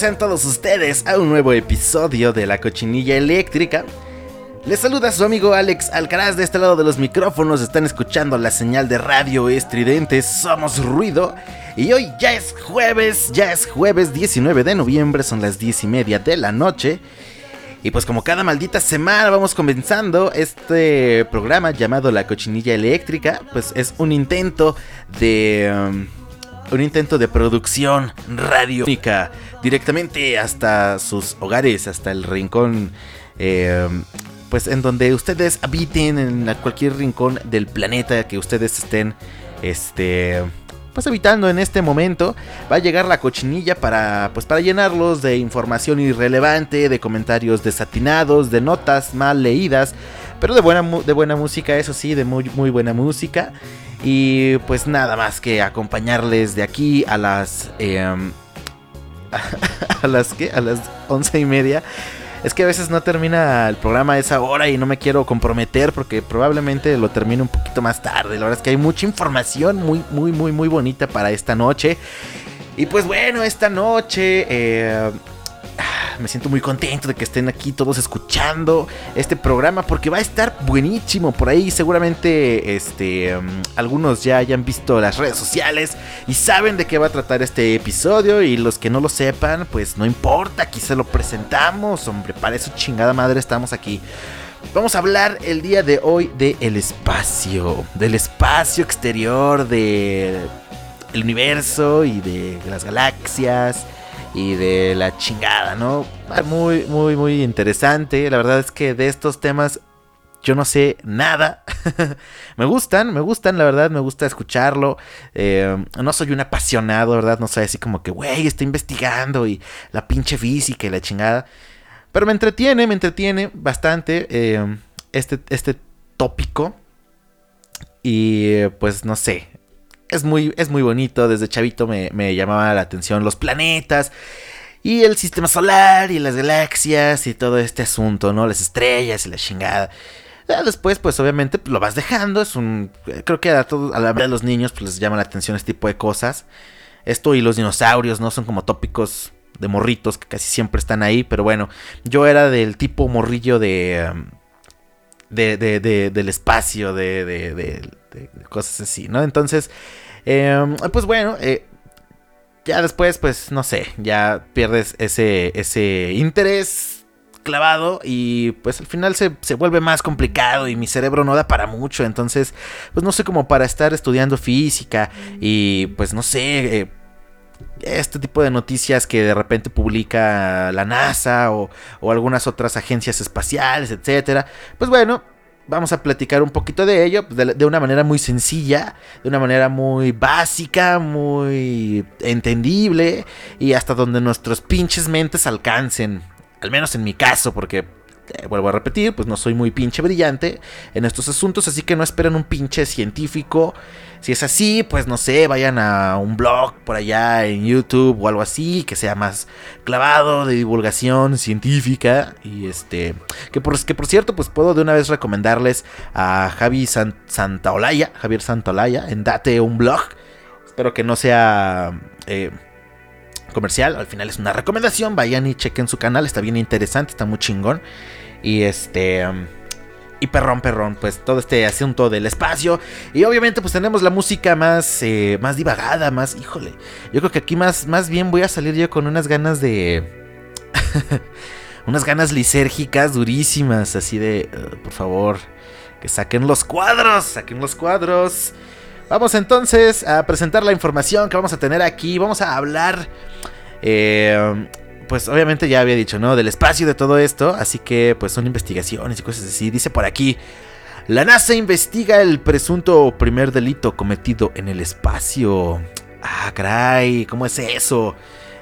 Sean todos ustedes a un nuevo episodio de La Cochinilla Eléctrica. Les saluda su amigo Alex Alcaraz de este lado de los micrófonos. Están escuchando la señal de radio estridente Somos Ruido. Y hoy ya es jueves, ya es jueves 19 de noviembre, son las 10 y media de la noche. Y pues como cada maldita semana vamos comenzando este programa llamado La Cochinilla Eléctrica. Pues es un intento de... Um, un intento de producción radiofónica directamente hasta sus hogares, hasta el rincón, eh, pues en donde ustedes habiten, en cualquier rincón del planeta que ustedes estén, este, pues habitando en este momento, va a llegar la cochinilla para, pues para llenarlos de información irrelevante, de comentarios desatinados, de notas mal leídas, pero de buena, de buena música, eso sí, de muy, muy buena música. Y pues nada más que acompañarles de aquí a las... Em, a las que a las once y media. Es que a veces no termina el programa a esa hora y no me quiero comprometer porque probablemente lo termine un poquito más tarde. La verdad es que hay mucha información muy, muy, muy, muy bonita para esta noche. Y pues bueno, esta noche eh, me siento muy contento de que estén aquí todos escuchando este programa porque va a estar buenísimo por ahí. Seguramente este, um, algunos ya hayan visto las redes sociales y saben de qué va a tratar este episodio. Y los que no lo sepan, pues no importa, aquí se lo presentamos. Hombre, para eso chingada madre estamos aquí. Vamos a hablar el día de hoy del espacio, del espacio exterior, del universo y de las galaxias y de la chingada, ¿no? Muy, muy, muy interesante. La verdad es que de estos temas yo no sé nada. me gustan, me gustan, la verdad, me gusta escucharlo. Eh, no soy un apasionado, ¿verdad? No soy así como que, güey, estoy investigando y la pinche física y la chingada. Pero me entretiene, me entretiene bastante eh, este, este tópico. Y pues no sé, es muy, es muy bonito. Desde chavito me, me llamaba la atención los planetas y el sistema solar y las galaxias y todo este asunto, ¿no? Las estrellas y la chingada. Después, pues obviamente pues, lo vas dejando. Es un. Creo que a todos, a la de los niños, pues les llama la atención este tipo de cosas. Esto y los dinosaurios, ¿no? Son como tópicos de morritos que casi siempre están ahí. Pero bueno, yo era del tipo morrillo de. Um, de, de, de del espacio, de, de, cosas así, ¿no? Entonces, em, pues bueno, eh, ya después, pues no sé, ya pierdes ese, ese interés clavado y pues al final se, vuelve más complicado y mi cerebro no da para mucho, entonces pues no sé cómo para estar estudiando física y pues no sé, eh, este tipo de noticias que de repente publica la NASA o, o algunas otras agencias espaciales, etcétera. Pues bueno, vamos a platicar un poquito de ello pues, de, una manera muy sencilla, de una manera muy básica, muy entendible y hasta donde nuestros pinches mentes alcancen. Al menos en mi caso, porque eh, vuelvo a repetir, pues no soy muy pinche brillante en estos asuntos, así que no esperen un pinche científico. Si es así, pues no sé, vayan a un blog por allá en YouTube o algo así, que sea más clavado de divulgación científica. Y este, que por, que por cierto, pues puedo de una vez recomendarles a Javi Santaolalla, Javier Santaolalla, en Date un blog. Espero que no sea... Eh, comercial, al final es una recomendación, vayan y chequen su canal, está bien interesante, está muy chingón. Y este... Y perrón, perrón, pues todo este asunto del espacio. Y obviamente pues tenemos la música más, eh, más divagada, más, híjole. Yo creo que aquí más, más bien voy a salir yo con unas ganas de... unas ganas lisérgicas durísimas, así de, por favor, que saquen los cuadros, saquen los cuadros. Vamos entonces a presentar la información que vamos a tener aquí. Vamos a hablar eh, pues obviamente ya había dicho, ¿no? Del espacio de todo esto. Así que pues son investigaciones y cosas así. Dice por aquí. La NASA investiga el presunto primer delito cometido en el espacio. Ah, caray, ¿cómo es eso?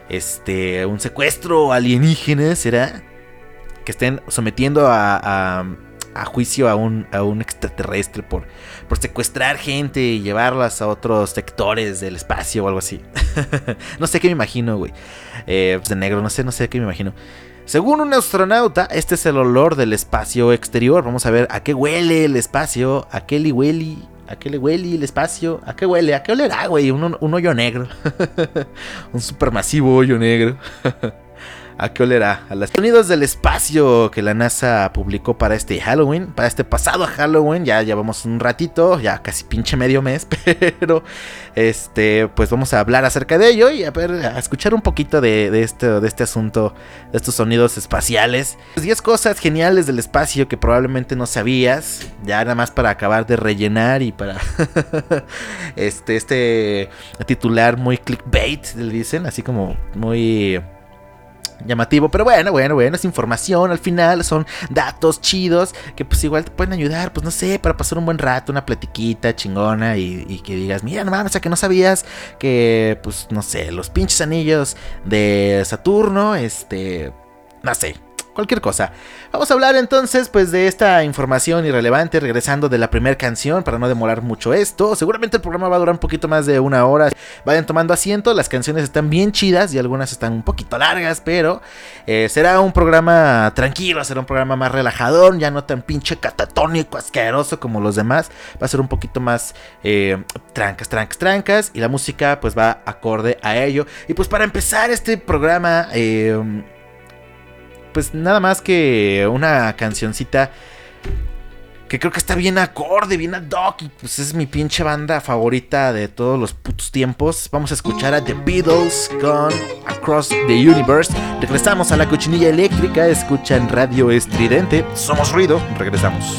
Este, un secuestro alienígena, ¿será? Que estén sometiendo a, a, juicio a un, a un extraterrestre por, por secuestrar gente y llevarlas a otros sectores del espacio o algo así. no sé qué me imagino, güey. Eh, pues de negro, no sé, no sé qué me imagino. Según un astronauta, este es el olor del espacio exterior. Vamos a ver a qué huele el espacio, a qué le huele, a qué le huele el espacio, a qué huele, a qué olerá, güey. Un, un hoyo negro. un supermasivo hoyo negro. ¿A qué olerá? A los sonidos del espacio que la NASA publicó para este Halloween, para este pasado Halloween, ya llevamos un ratito, ya casi pinche medio mes, pero este, pues vamos a hablar acerca de ello y a ver, a escuchar un poquito de, este, de este asunto, de estos sonidos espaciales. 10 cosas geniales del espacio que probablemente no sabías, ya nada más para acabar de rellenar y para este, este titular muy clickbait, le dicen, así como muy llamativo, pero bueno, bueno, bueno, es información al final, son datos chidos que pues igual te pueden ayudar, pues no sé, para pasar un buen rato, una platiquita chingona y, que digas, mira, no mames, a que no sabías que, pues no sé, los pinches anillos de Saturno, este, no sé, cualquier cosa. Vamos a hablar entonces pues de esta información irrelevante regresando de la primera canción para no demorar mucho esto. Seguramente el programa va a durar un poquito más de una hora. Vayan tomando asiento, las canciones están bien chidas y algunas están un poquito largas, pero eh, será un programa tranquilo, será un programa más relajador, ya no tan pinche catatónico, asqueroso como los demás. Va a ser un poquito más eh, trancas, trancas, trancas y la música pues va acorde a ello. Y pues para empezar este programa... Eh, pues nada más que una cancioncita que creo que está bien acorde, bien ad hoc. Y pues es mi pinche banda favorita de todos los putos tiempos. Vamos a escuchar a The Beatles con Across the Universe. Regresamos a la cochinilla eléctrica. Escuchan Radio Estridente. Somos ruido. Regresamos.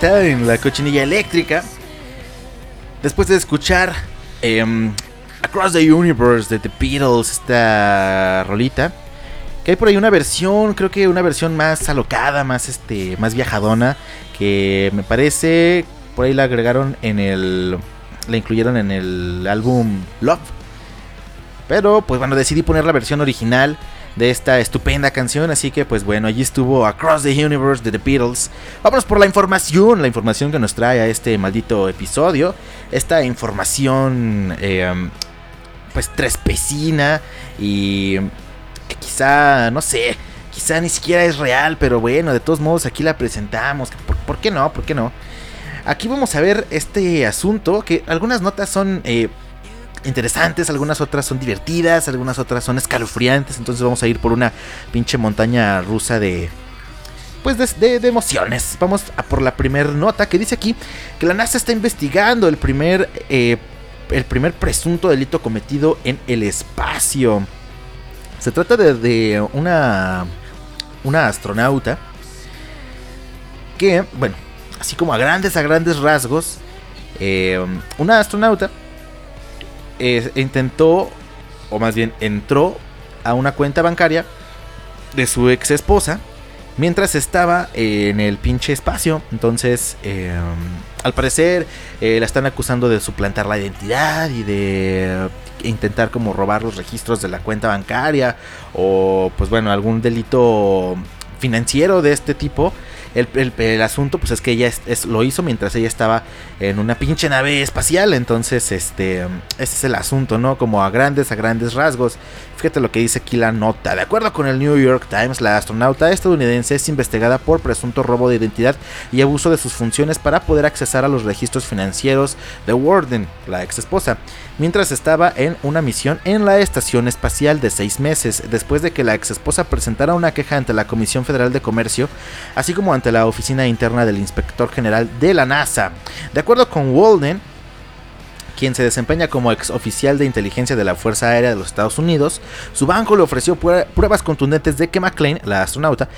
Vuelta en la cochinilla eléctrica. Después de escuchar em, Across the Universe de The Beatles, esta rolita. Que hay por ahí una versión, creo que una versión más alocada, más este, más viajadona. Que me parece, por ahí la agregaron en el, la incluyeron en el álbum Love. Pero pues bueno, decidí poner la versión original de esta estupenda canción. Así que pues bueno, allí estuvo Across the Universe de The Beatles. Vámonos por la información, la información que nos trae a este maldito episodio. Esta información eh, pues trespecina y quizá, no sé, quizá ni siquiera es real, pero bueno, de todos modos aquí la presentamos. ¿Por, por qué no? ¿Por qué no? Aquí vamos a ver este asunto que algunas notas son... eh, interesantes, algunas otras son divertidas, algunas otras son escalofriantes, entonces vamos a ir por una pinche montaña rusa de pues de, de- emociones. Vamos a por la primera nota que dice aquí que la NASA está investigando el primer eh, el primer presunto delito cometido en el espacio. Se trata de, de una una astronauta que, bueno, así como a grandes a grandes rasgos, eh, una astronauta eh, intentó, o más bien entró a una cuenta bancaria de su ex esposa mientras estaba en el pinche espacio. Entonces, eh, al parecer, eh, la están acusando de suplantar la identidad y de intentar como robar los registros de la cuenta bancaria o pues bueno, algún delito financiero de este tipo. El, asunto, pues es que ella es, lo hizo mientras ella estaba en una pinche nave espacial. Entonces, este, ese es el asunto, ¿no? Como a grandes, a grandes rasgos. Fíjate lo que dice aquí la nota. De acuerdo con el New York Times, la astronauta estadounidense es investigada por presunto robo de identidad y abuso de sus funciones para poder accesar a los registros financieros de Warden, la ex esposa, mientras estaba en una misión en la estación espacial de seis meses, después de que la ex esposa presentara una queja ante la Comisión Federal de Comercio, así como ante la oficina interna del inspector general de la NASA. De acuerdo con Walden, quien se desempeña como ex oficial de inteligencia de la Fuerza Aérea de los Estados Unidos, su banco le ofreció pruebas contundentes de que McLean, la astronauta,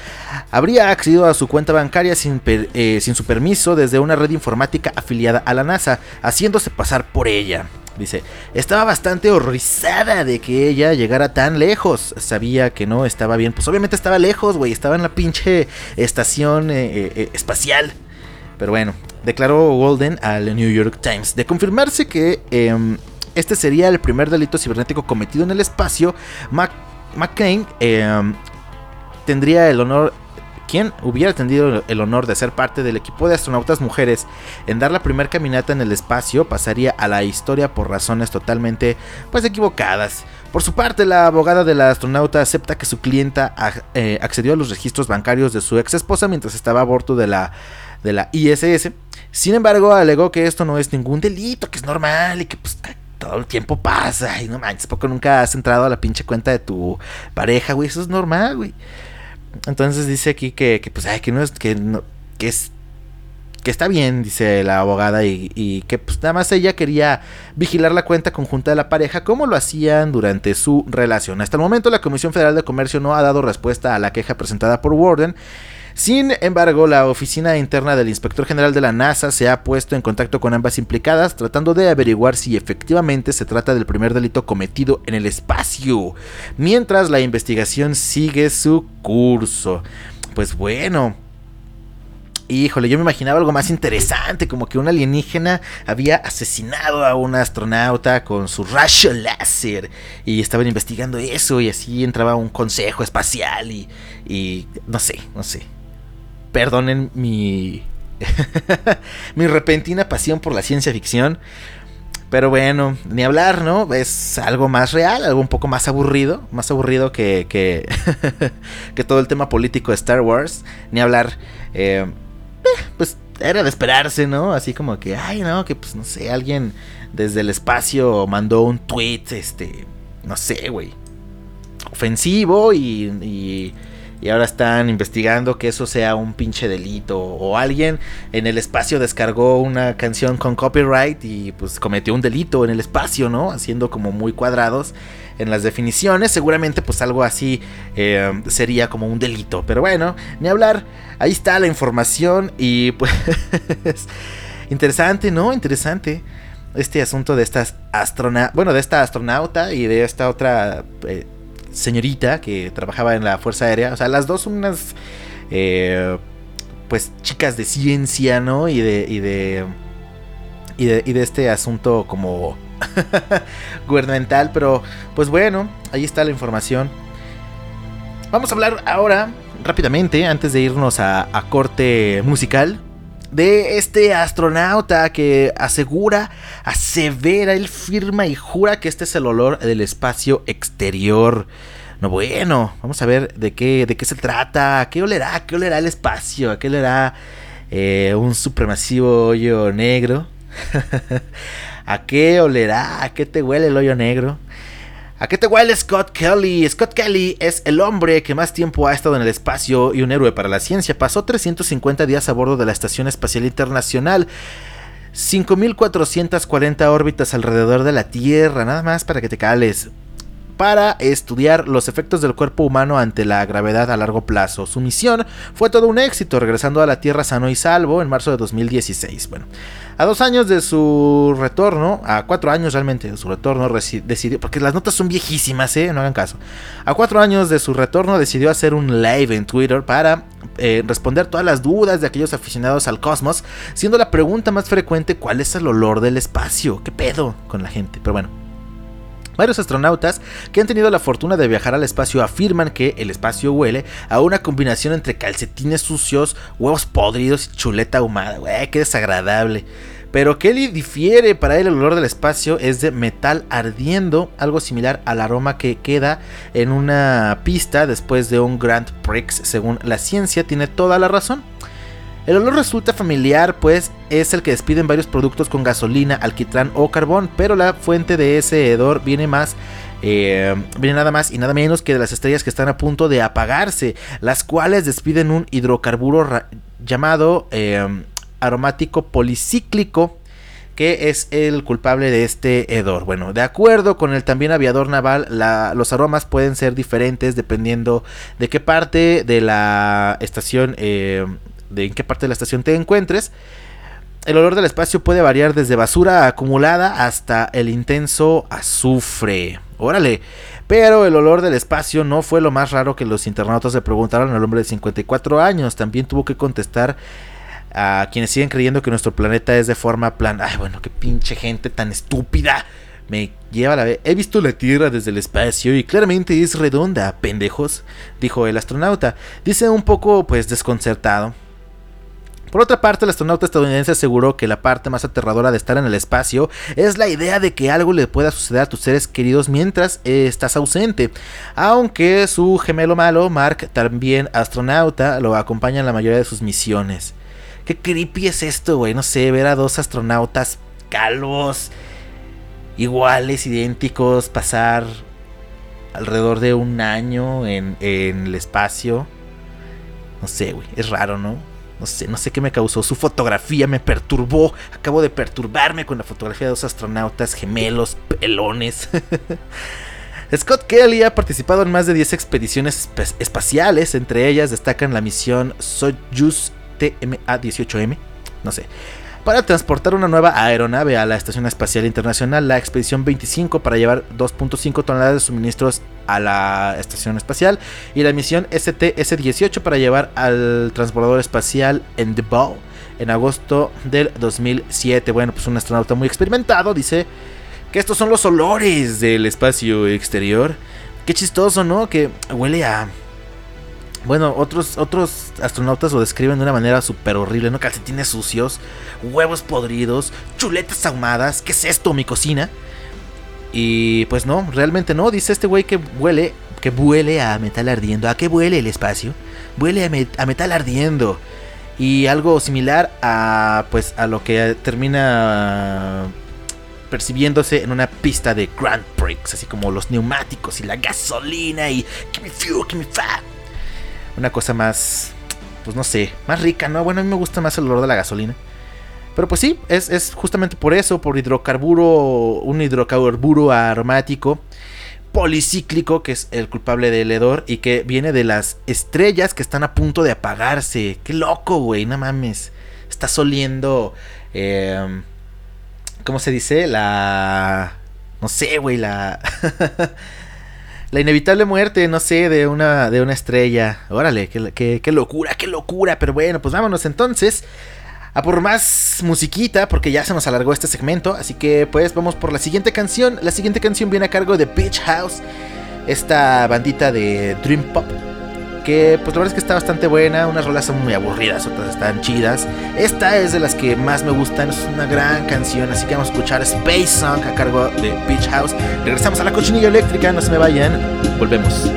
habría accedido a su cuenta bancaria eh, sin su permiso desde una red informática afiliada a la NASA, haciéndose pasar por ella. Dice, estaba bastante horrorizada de que ella llegara tan lejos. Sabía que no estaba bien. Pues obviamente estaba lejos, güey. Estaba en la pinche estación eh, eh, espacial. Pero bueno, declaró Walden al New York Times. De confirmarse que em, este sería el primer delito cibernético cometido en el espacio, McCain em, tendría el honor quien hubiera tenido el honor de ser parte del equipo de astronautas mujeres en dar la primera caminata en el espacio pasaría a la historia por razones totalmente pues equivocadas. Por su parte, la abogada de la astronauta acepta que su clienta eh, accedió a los registros bancarios de su ex esposa mientras estaba a bordo de la, de la ISS. Sin embargo, alegó que esto no es ningún delito, que es normal y que pues todo el tiempo pasa. Y no manches, poco nunca has entrado a la pinche cuenta de tu pareja, güey. Eso es normal, güey. Entonces dice aquí que, pues, ay, que no es, que no, que es, que está bien, dice la abogada, y, que pues nada más ella quería vigilar la cuenta conjunta de la pareja como lo hacían durante su relación. Hasta el momento la Comisión Federal de Comercio no ha dado respuesta a la queja presentada por Warden. Sin embargo, la oficina interna del inspector general de la NASA se ha puesto en contacto con ambas implicadas, tratando de averiguar si efectivamente se trata del primer delito cometido en el espacio, mientras la investigación sigue su curso. Pues bueno, Híjole, yo me imaginaba algo más interesante, como que un alienígena había asesinado a un astronauta con su rayo láser y estaban investigando eso y así entraba un consejo espacial y, y no sé, no sé perdonen mi, mi repentina pasión por la ciencia ficción. Pero bueno, ni hablar, ¿no? Es algo más real, algo un poco más aburrido, más aburrido que, que, que todo el tema político de Star Wars. Ni hablar, eh, eh, pues era de esperarse, ¿no? Así como que, ay, no, que pues no sé, alguien desde el espacio mandó un tweet, este, no sé, güey, ofensivo y y ahora están investigando que eso sea un pinche delito o alguien en el espacio descargó una canción con copyright y pues cometió un delito en el espacio, ¿no? Haciendo como muy cuadrados en las definiciones, seguramente pues algo así eh, sería como un delito, pero bueno, ni hablar, ahí está la información y pues interesante, ¿no? Interesante este asunto de estas astronauta, bueno, de esta astronauta y de esta otra eh, señorita que trabajaba en la Fuerza Aérea. O sea, las dos son unas, eh, pues, chicas de ciencia, ¿no? Y de, y de, y de, este asunto como gubernamental. Pero, pues bueno, ahí está la información. Vamos a hablar ahora, rápidamente, antes de irnos a, a corte musical de este astronauta que asegura, asevera, él firma y jura que este es el olor del espacio exterior. No, bueno, vamos a ver de qué, de qué se trata, ¿A qué olerá, qué olerá el espacio, a qué olerá eh, un supremasivo hoyo negro, a qué olerá, a qué te huele el hoyo negro. ¿A qué te huele Scott Kelly? Scott Kelly es el hombre que más tiempo ha estado en el espacio y un héroe para la ciencia. Pasó 350 días a bordo de la Estación Espacial Internacional. 5.440 órbitas alrededor de la Tierra, nada más para que te cales para estudiar los efectos del cuerpo humano ante la gravedad a largo plazo. Su misión fue todo un éxito, regresando a la Tierra sano y salvo en marzo de 2016. Bueno, a dos años de su retorno, a cuatro años realmente de su retorno, decidió, porque las notas son viejísimas, ¿eh? no hagan caso. A cuatro años de su retorno decidió hacer un live en Twitter para eh, responder todas las dudas de aquellos aficionados al cosmos, siendo la pregunta más frecuente cuál es el olor del espacio. ¿Qué pedo con la gente? Pero bueno. Varios astronautas que han tenido la fortuna de viajar al espacio afirman que el espacio huele a una combinación entre calcetines sucios, huevos podridos y chuleta ahumada. Qué desagradable. Pero Kelly difiere, para él el olor del espacio es de metal ardiendo, algo similar al aroma que queda en una pista después de un Grand Prix, según la ciencia, tiene toda la razón. El olor resulta familiar, pues es el que despiden varios productos con gasolina, alquitrán o carbón, pero la fuente de ese hedor viene más eh, viene nada más y nada menos que de las estrellas que están a punto de apagarse, las cuales despiden un hidrocarburo llamado eh, aromático policíclico que es el culpable de este hedor. Bueno, de acuerdo con el también aviador naval, los aromas pueden ser diferentes dependiendo de qué parte de la estación, eh, de en qué parte de la estación te encuentres. El olor del espacio puede variar desde basura acumulada hasta el intenso azufre. Órale. Pero el olor del espacio no fue lo más raro que los internautas le preguntaron al hombre de 54 años. También tuvo que contestar a quienes siguen creyendo que nuestro planeta es de forma plana. Ay, bueno, qué pinche gente tan estúpida. Me lleva la vez. He visto la Tierra desde el espacio y claramente es redonda, pendejos, dijo el astronauta. Dice un poco, pues, desconcertado. Por otra parte, el astronauta estadounidense aseguró que la parte más aterradora de estar en el espacio es la idea de que algo le pueda suceder a tus seres queridos mientras estás ausente. Aunque su gemelo malo, Mark, también astronauta, lo acompaña en la mayoría de sus misiones. Qué creepy es esto, güey. No sé, ver a dos astronautas calvos, iguales, idénticos, pasar alrededor de un año en, el espacio. No sé, güey. Es raro, ¿no? No sé, no sé qué me causó. Su fotografía me perturbó. Acabo de perturbarme con la fotografía de dos astronautas gemelos, pelones. Scott Kelly ha participado en más de 10 expediciones espaciales. Entre ellas destacan la misión Soyuz TMA-18M, no sé, para transportar una nueva aeronave a la Estación Espacial Internacional, la Expedición 25 para llevar 2.5 toneladas de suministros a la Estación Espacial y la misión STS-18 para llevar al transbordador espacial Endeavour en agosto del 2007. Bueno, pues un astronauta muy experimentado dice que estos son los olores del espacio exterior. Qué chistoso, ¿no? Que huele a bueno, otros, otros astronautas lo describen de una manera súper horrible, ¿no? Calcetines sucios, huevos podridos, chuletas ahumadas. ¿Qué es esto, mi cocina? Y pues no, realmente no. Dice este güey que huele, que huele a metal ardiendo. ¿A qué huele el espacio? Huele a, metal ardiendo. Y algo similar a, pues, a lo que termina percibiéndose en una pista de Grand Prix, así como los neumáticos y la gasolina y give me fuel, give me fat una cosa más, pues no sé, más rica, ¿no? Bueno, a mí me gusta más el olor de la gasolina. Pero pues sí, es, justamente por eso, por hidrocarburo, un hidrocarburo aromático policíclico, que es el culpable del hedor y que viene de las estrellas que están a punto de apagarse. Qué loco, güey, no mames. Está soliendo, eh, ¿cómo se dice? La... No sé, güey, la... la inevitable muerte, no sé, de una, de una estrella. Órale, qué, qué, locura, qué locura. Pero bueno, pues vámonos entonces a por más musiquita, porque ya se nos alargó este segmento. Así que pues vamos por la siguiente canción. La siguiente canción viene a cargo de Beach House, esta bandita de Dream Pop que pues la verdad es que está bastante buena, unas rolas son muy aburridas, otras están chidas. Esta es de las que más me gustan, es una gran canción, así que vamos a escuchar Space Song a cargo de Beach House. Regresamos a la cochinilla eléctrica, no se me vayan, volvemos.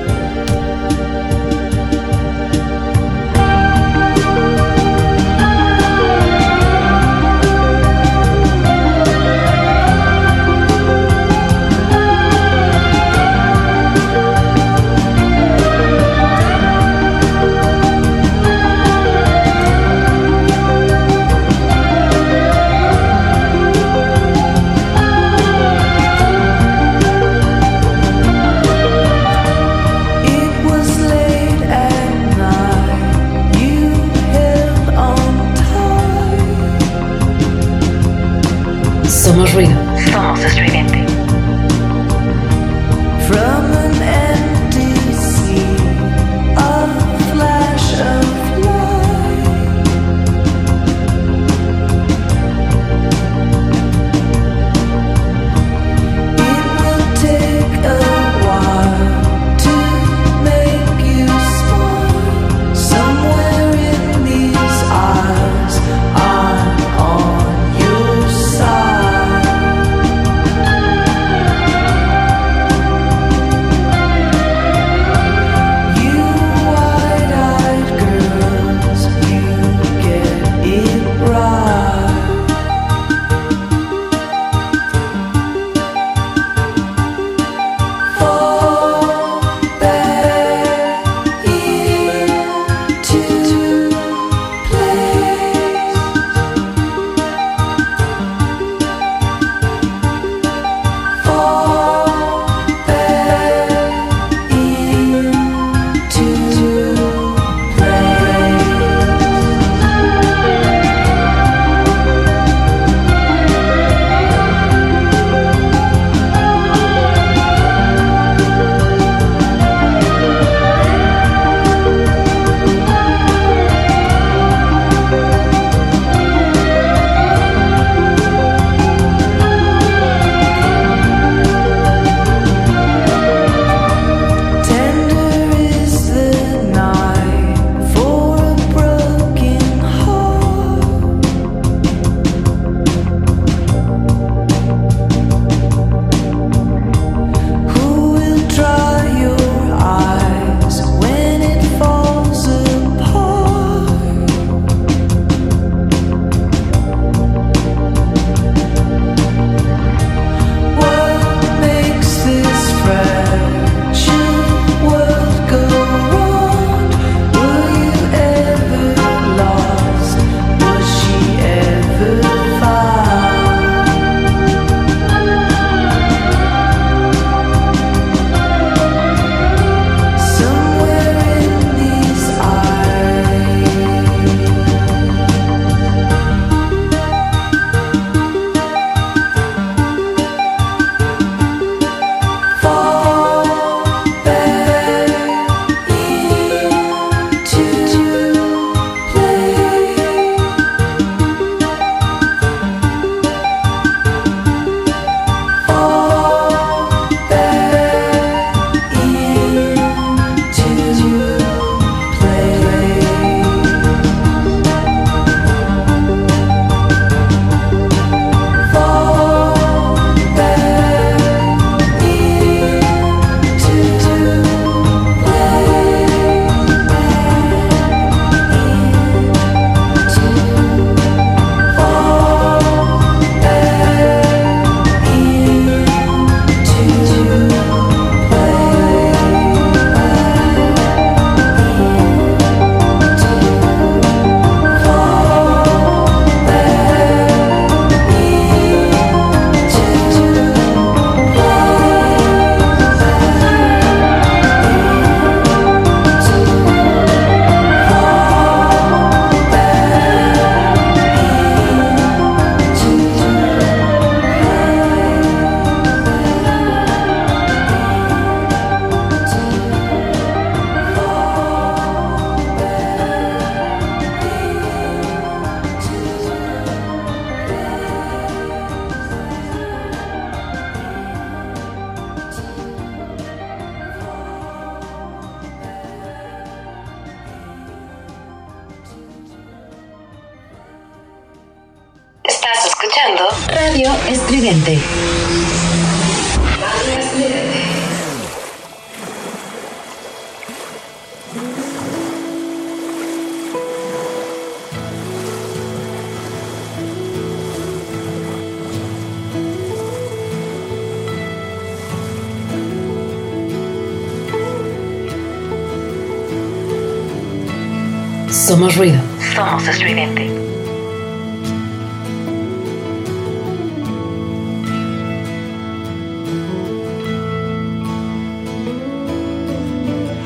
Somos ruido. Somos estridente.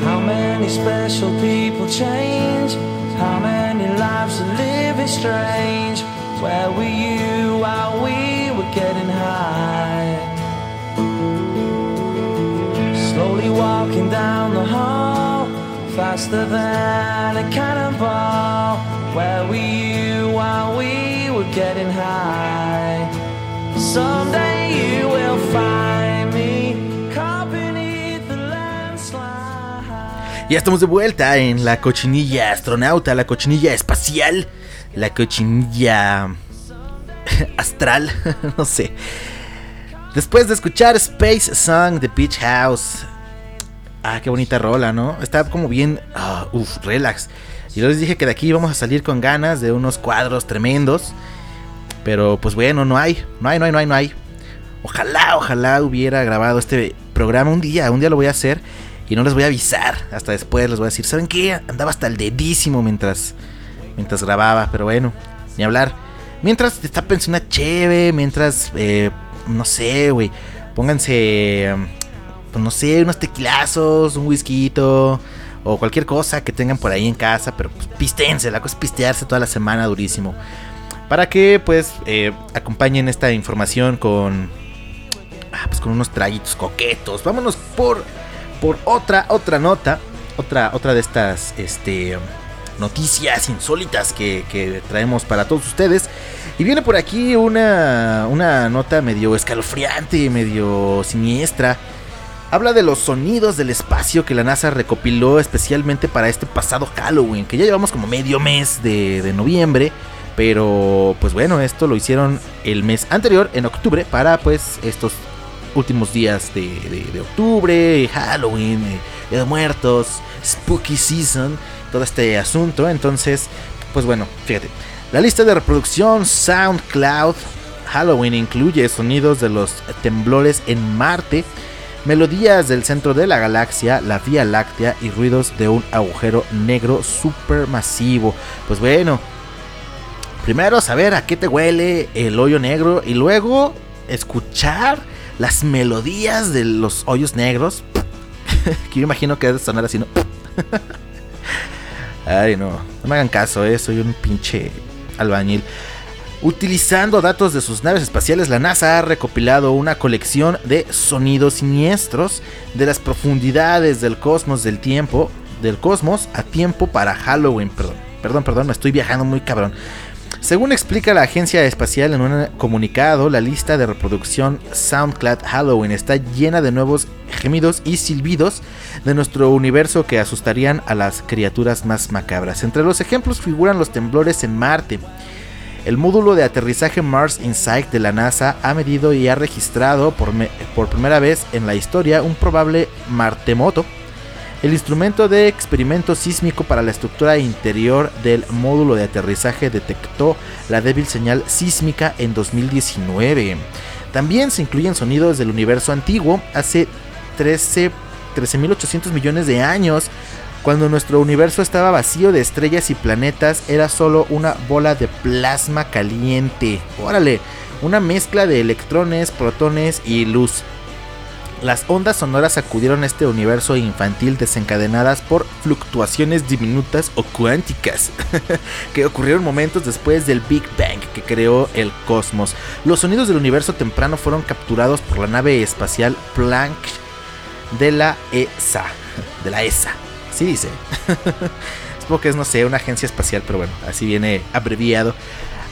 How many special people change? How many lives are living strange? Where were you Ya estamos de vuelta en la cochinilla astronauta, la cochinilla espacial, la cochinilla astral, no sé. Después de escuchar Space Song de Beach House. Ah, qué bonita rola, ¿no? Está como bien, ah, uff, relax. Y yo les dije que de aquí íbamos a salir con ganas de unos cuadros tremendos. Pero pues bueno, no hay, no hay, no hay, no hay, no hay. Ojalá, ojalá hubiera grabado este programa un día, un día lo voy a hacer y no les voy a avisar. Hasta después les voy a decir, ¿saben qué? Andaba hasta el dedísimo mientras, mientras grababa, pero bueno, ni hablar. Mientras te pensando una cheve, mientras, eh, no sé, güey, pónganse, pues no sé, unos tequilazos, un whisky o cualquier cosa que tengan por ahí en casa, pero pues pistense, la cosa es pistearse toda la semana durísimo. Para que pues eh, acompañen esta información con, ah, pues, con unos traguitos coquetos. Vámonos por, por otra, otra nota, otra, otra de estas, este, noticias insólitas que, que traemos para todos ustedes. Y viene por aquí una, una nota medio escalofriante, medio siniestra. Habla de los sonidos del espacio que la NASA recopiló especialmente para este pasado Halloween, que ya llevamos como medio mes de, noviembre. Pero pues bueno, esto lo hicieron el mes anterior, en octubre, para pues estos últimos días de, octubre, Halloween, eh, Día Muertos, Spooky Season, todo este asunto. Entonces, pues bueno, fíjate. La lista de reproducción SoundCloud Halloween incluye sonidos de los temblores en Marte, melodías del centro de la galaxia, la Vía Láctea y ruidos de un agujero negro supermasivo. Pues bueno, primero saber a qué te huele el hoyo negro y luego escuchar las melodías de los hoyos negros. que yo imagino que debe sonar así, ¿no? Ay, no, no me hagan caso, eh, soy un pinche albañil. Utilizando datos de sus naves espaciales, la NASA ha recopilado una colección de sonidos siniestros de las profundidades del cosmos del tiempo, del cosmos a tiempo para Halloween. Perdón, perdón, perdón, me estoy viajando muy cabrón. Según explica la agencia espacial en un comunicado, la lista de reproducción SoundCloud Halloween está llena de nuevos gemidos y silbidos de nuestro universo que asustarían a las criaturas más macabras. Entre los ejemplos figuran los temblores en Marte. El módulo de aterrizaje Mars Insight de la NASA ha medido y ha registrado por, por primera vez en la historia un probable martemoto. El instrumento de experimento sísmico para la estructura interior del módulo de aterrizaje detectó la débil señal sísmica en 2019. También se incluyen sonidos del universo antiguo hace 13 13.800 millones de años. Cuando nuestro universo estaba vacío de estrellas y planetas, era solo una bola de plasma caliente. Órale, una mezcla de electrones, protones y luz. Las ondas sonoras sacudieron este universo infantil desencadenadas por fluctuaciones diminutas o cuánticas que ocurrieron momentos después del Big Bang que creó el cosmos. Los sonidos del universo temprano fueron capturados por la nave espacial Planck de la ESA. De la ESA, así dice. Supongo que es, no sé, una agencia espacial, pero bueno, así viene abreviado.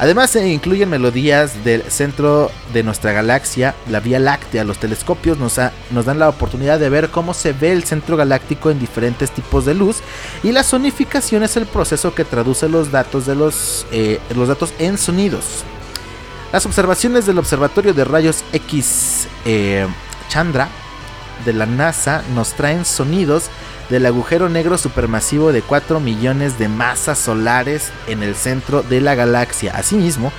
Además se incluyen melodías del centro de nuestra galaxia, la Vía Láctea. Los telescopios nos, dan la oportunidad de ver cómo se ve el centro galáctico en diferentes tipos de luz y la sonificación es el proceso que traduce los datos de eh, los datos en sonidos. Las observaciones del Observatorio de Rayos X eh, Chandra de la NASA nos traen sonidos del agujero negro supermasivo de 4 millones de masas solares en el centro de la galaxia. Asimismo,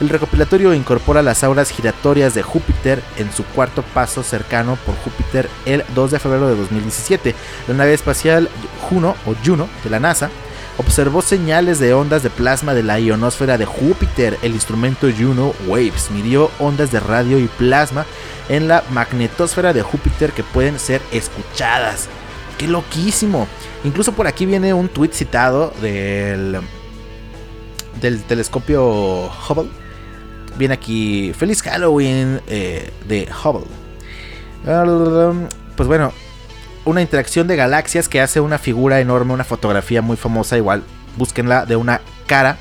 el recopilatorio incorpora las auras giratorias de Júpiter en su cuarto paso cercano por Júpiter el 2 de febrero de 2017. La nave espacial Juno o Juno de la NASA observó señales de ondas de plasma de la ionosfera de Júpiter. El instrumento Juno Waves midió ondas de radio y plasma en la magnetosfera de Júpiter que pueden ser escuchadas. ¡Qué loquísimo! Incluso por aquí viene un tweet citado del, del telescopio Hubble. Viene aquí, feliz Halloween eh, de Hubble. Pues bueno, una interacción de galaxias que hace una figura enorme, una fotografía muy famosa, igual búsquenla, de una cara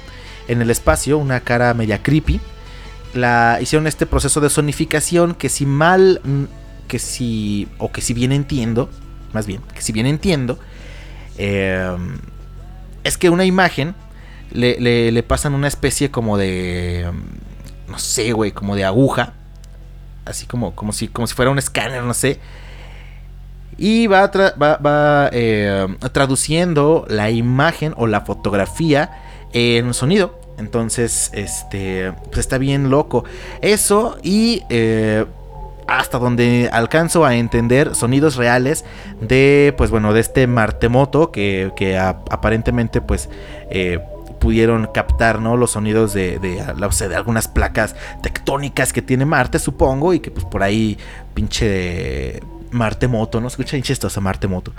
en el espacio, una cara media creepy. La hicieron este proceso de sonificación que si mal, mm, que si, o que si bien entiendo, más bien, que si bien entiendo, eh, es que una imagen le, le, pasan una especie como de, mm, no sé, güey, como de aguja, así como, como, si, como si fuera un escáner, no sé y va, va, eh, traduciendo la imagen o la fotografía en sonido. Entonces, este, pues está bien loco. Eso y eh, hasta donde alcanzo a entender sonidos reales de, pues bueno, de este martemoto que, que aparentemente, pues, eh, pudieron captar, ¿no? Los sonidos de, de, de, algunas placas tectónicas que tiene Marte, supongo, y que pues por ahí pinche Marte Moto, ¿no? Escucha chistoso Marte Moto.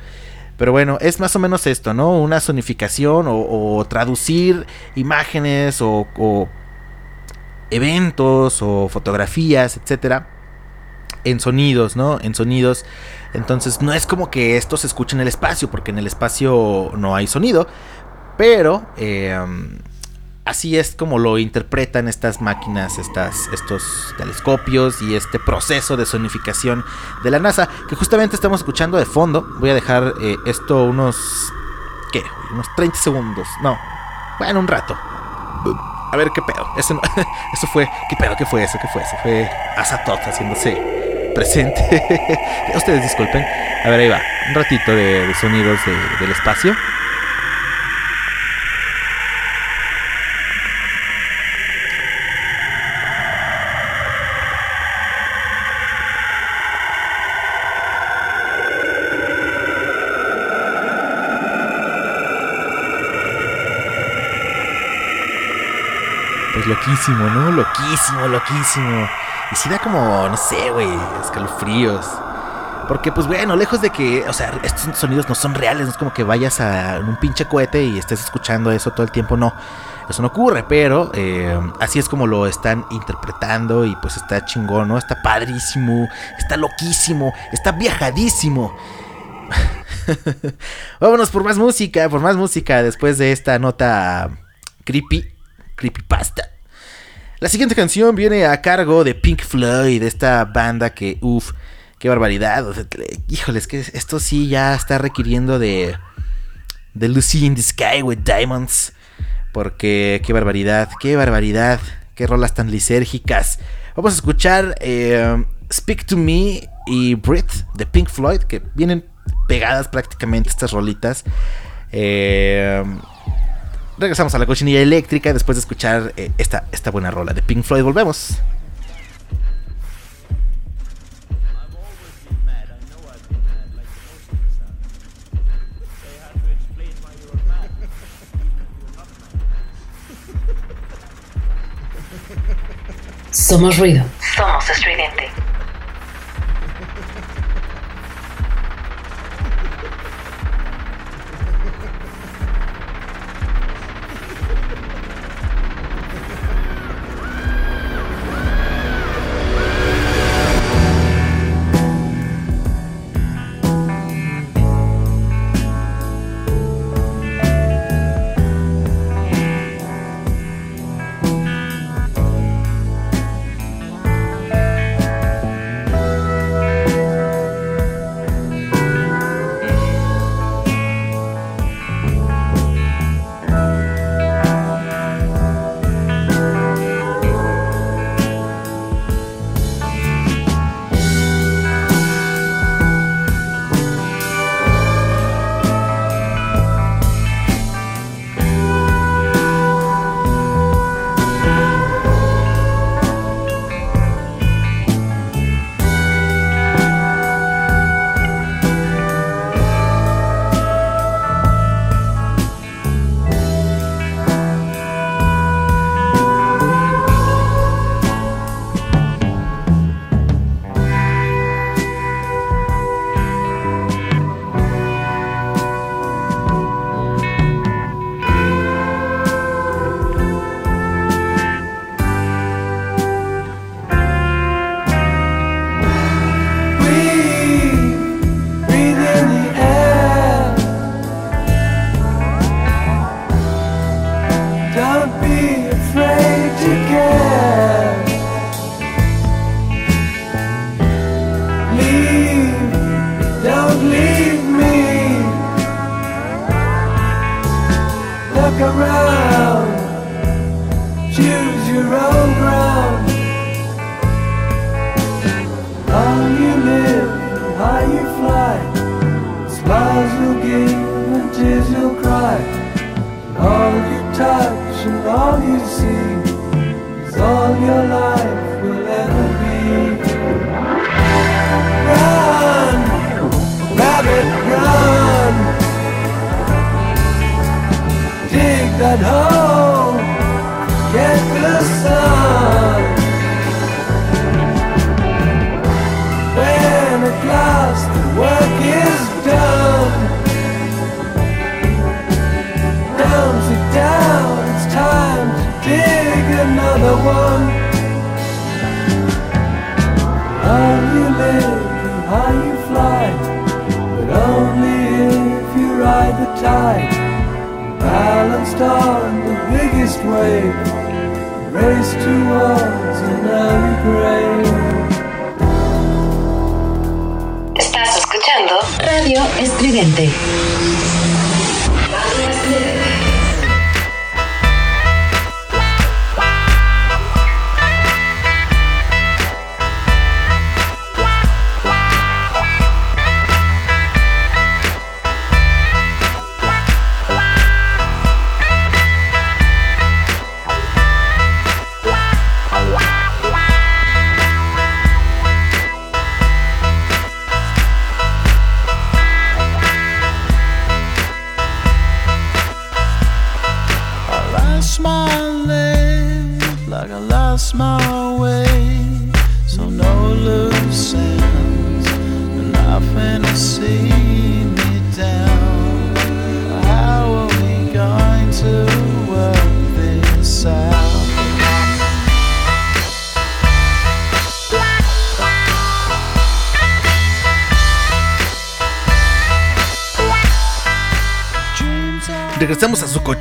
Pero bueno, es más o menos esto, ¿no? Una sonificación o, traducir imágenes o, eventos o fotografías, etcétera, en sonidos, ¿no? En sonidos. Entonces, no es como que esto se escuche en el espacio, porque en el espacio no hay sonido, pero eh, así es como lo interpretan estas máquinas, estas, estos telescopios y este proceso de sonificación de la NASA, que justamente estamos escuchando de fondo. Voy a dejar eh, esto unos, ¿qué? Unos 30 segundos. No, bueno, un rato. A ver qué pedo. Eso, eso fue, ¿qué pedo? ¿Qué fue eso? ¿Qué fue eso? Fue Asatot haciéndose presente. Ustedes disculpen. A ver, ahí va. Un ratito de, sonidos del espacio. Loquísimo, ¿no? Loquísimo, loquísimo. Y si da como, no sé, güey, escalofríos. Porque, pues bueno, lejos de que, o sea, estos sonidos no son reales, no es como que vayas a un pinche cohete y estés escuchando eso todo el tiempo, no. Eso no ocurre, pero eh, así es como lo están interpretando y pues está chingón, ¿no? Está padrísimo, está loquísimo, está viajadísimo. Vámonos por más música, por más música después de esta nota creepy, creepypasta. La siguiente canción viene a cargo de Pink Floyd, esta banda que, uff, qué barbaridad. híjoles, que esto sí ya está requiriendo de, de Lucy in the Sky with Diamonds. Porque qué barbaridad, qué barbaridad, qué rolas tan lisérgicas. Vamos a escuchar eh, Speak to Me y Breathe de Pink Floyd, que vienen pegadas prácticamente estas rolitas. Eh, regresamos a la cochinilla eléctrica después de escuchar eh, esta, esta buena rola de Pink Floyd. Volvemos. Somos ruido. Somos estridente. Balanced on the biggest wave, race towards an early grave. Estás escuchando Radio Estridente.